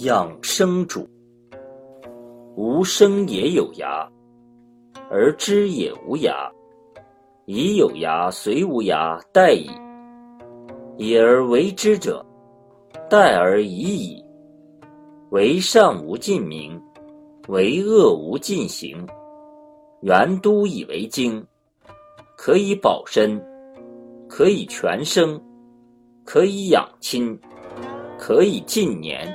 养生主，无生也有涯，而知也无涯。已有涯随无涯，殆矣。已而为之者，殆而已矣。为善无尽名，为恶无尽行。原都以为经，可以保身，可以全生，可以养亲，可以尽年。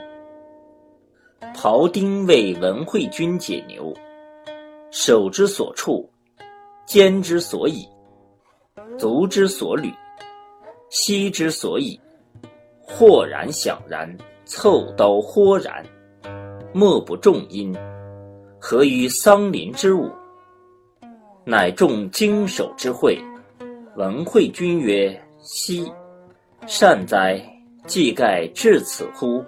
庖丁为文惠君解牛，手之所处，肩之所以，足之所履，膝之所以，豁然响然，凑刀豁然，莫不重音。何于桑林之物？乃众经手之会。文惠君曰：“昔！善哉！既盖至此乎？”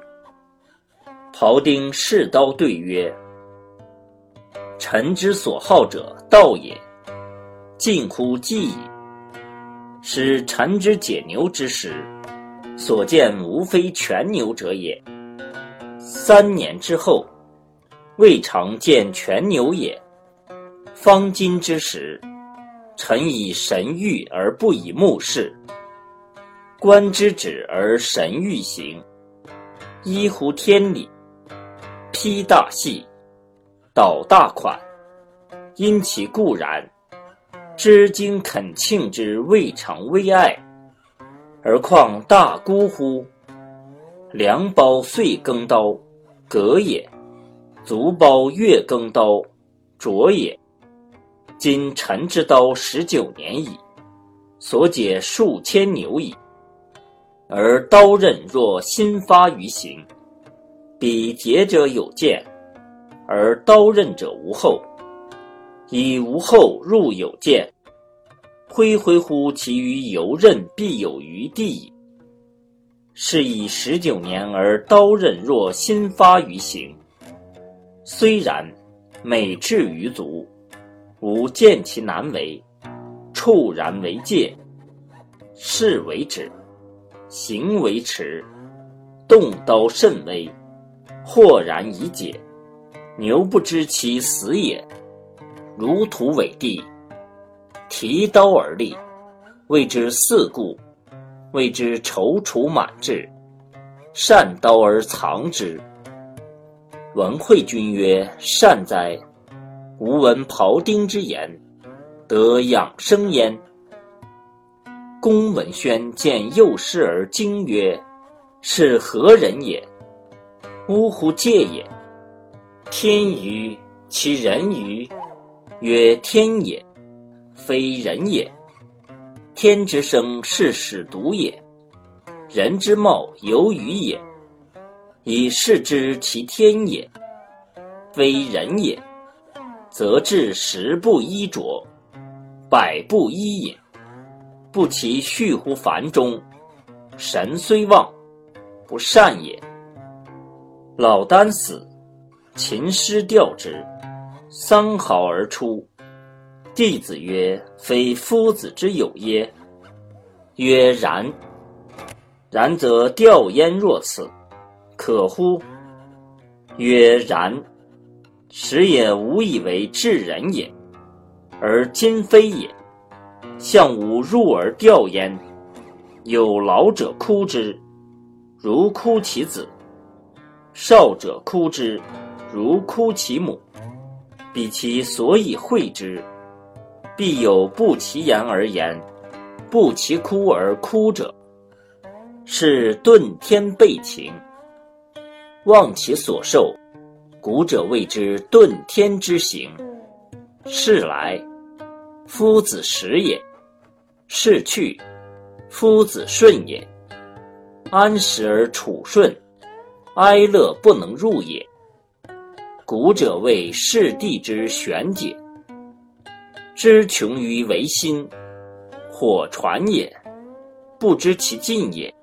庖丁试刀对曰：“臣之所好者，道也。近乎计矣。使臣之解牛之时，所见无非全牛者也。三年之后，未尝见全牛也。方今之时，臣以神谕而不以目视，观之止而神欲行，依乎天理。”披大细，倒大款，因其固然，知经恳庆之未尝微爱，而况大姑乎？良包岁耕刀，革也；足包月耕刀，琢也。今臣之刀十九年矣，所解数千牛矣，而刀刃若新发于形。彼节者有见，而刀刃者无后。以无后入有见，恢恢乎其于游刃必有余地矣。是以十九年而刀刃若新发于形。虽然，美至于足，吾见其难为，触然为戒，事为止，行为迟，动刀甚微。豁然已解，牛不知其死也。如土委地，提刀而立，谓之四顾，谓之踌躇满志。善刀而藏之。文惠君曰：“善哉！吾闻庖丁之言，得养生焉。”公文宣见幼师而惊曰：“是何人也？”呜呼！戒也。天于其人于，曰天也，非人也。天之生，是使独也；人之貌，由于也。以是知其天也，非人也，则至十不衣着，百不衣也。不其序乎凡中，神虽旺，不善也。老聃死，秦师吊之，桑毫而出。弟子曰：“非夫子之有耶？”曰：“然。”然则吊焉若此，可乎？曰：“然。”时也吾以为至人也，而今非也。相吾入而吊焉，有老者哭之，如哭其子。少者哭之，如哭其母。彼其所以会之，必有不其言而言，不其哭而哭者，是顿天备情。忘其所受，古者谓之顿天之行。是来，夫子时也；是去，夫子顺也。安时而处顺。哀乐不能入也。古者谓世地之玄解，知穷于唯心，或传也，不知其尽也。